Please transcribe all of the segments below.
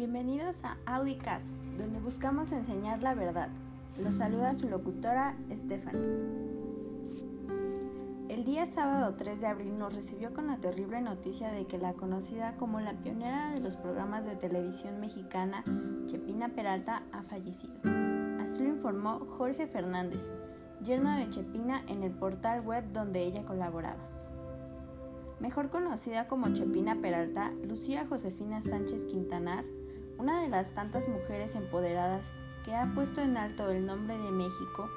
Bienvenidos a Audicast, donde buscamos enseñar la verdad. Los saluda su locutora Stephanie. El día sábado 3 de abril nos recibió con la terrible noticia de que la conocida como la pionera de los programas de televisión mexicana, Chepina Peralta, ha fallecido. Así lo informó Jorge Fernández, yerno de Chepina en el portal web donde ella colaboraba. Mejor conocida como Chepina Peralta, Lucía Josefina Sánchez Quintanar, una de las tantas mujeres empoderadas que ha puesto en alto el nombre de México,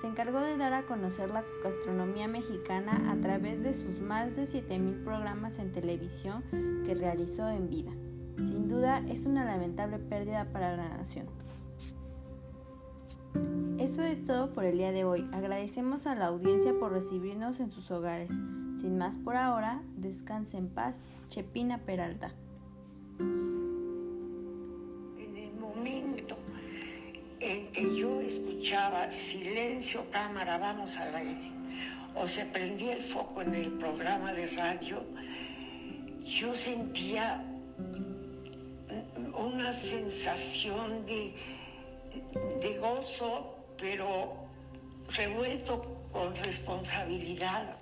se encargó de dar a conocer la gastronomía mexicana a través de sus más de 7.000 programas en televisión que realizó en vida. Sin duda es una lamentable pérdida para la nación. Eso es todo por el día de hoy. Agradecemos a la audiencia por recibirnos en sus hogares. Sin más por ahora, descanse en paz, Chepina Peralta. Escuchaba silencio, cámara, vamos al aire, o se prendía el foco en el programa de radio, yo sentía una sensación de, de gozo, pero revuelto con responsabilidad